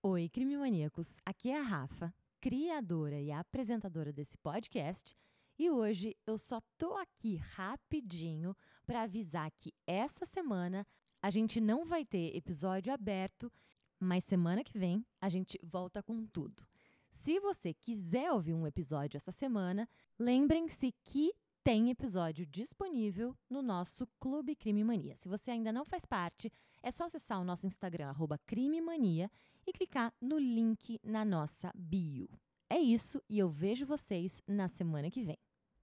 Oi, crime maníacos. Aqui é a Rafa, criadora e apresentadora desse podcast, e hoje eu só tô aqui rapidinho para avisar que essa semana a gente não vai ter episódio aberto, mas semana que vem a gente volta com tudo. Se você quiser ouvir um episódio essa semana, lembrem-se que tem episódio disponível no nosso Clube Crime Mania. Se você ainda não faz parte, é só acessar o nosso Instagram, arroba Crimemania, e clicar no link na nossa bio. É isso e eu vejo vocês na semana que vem.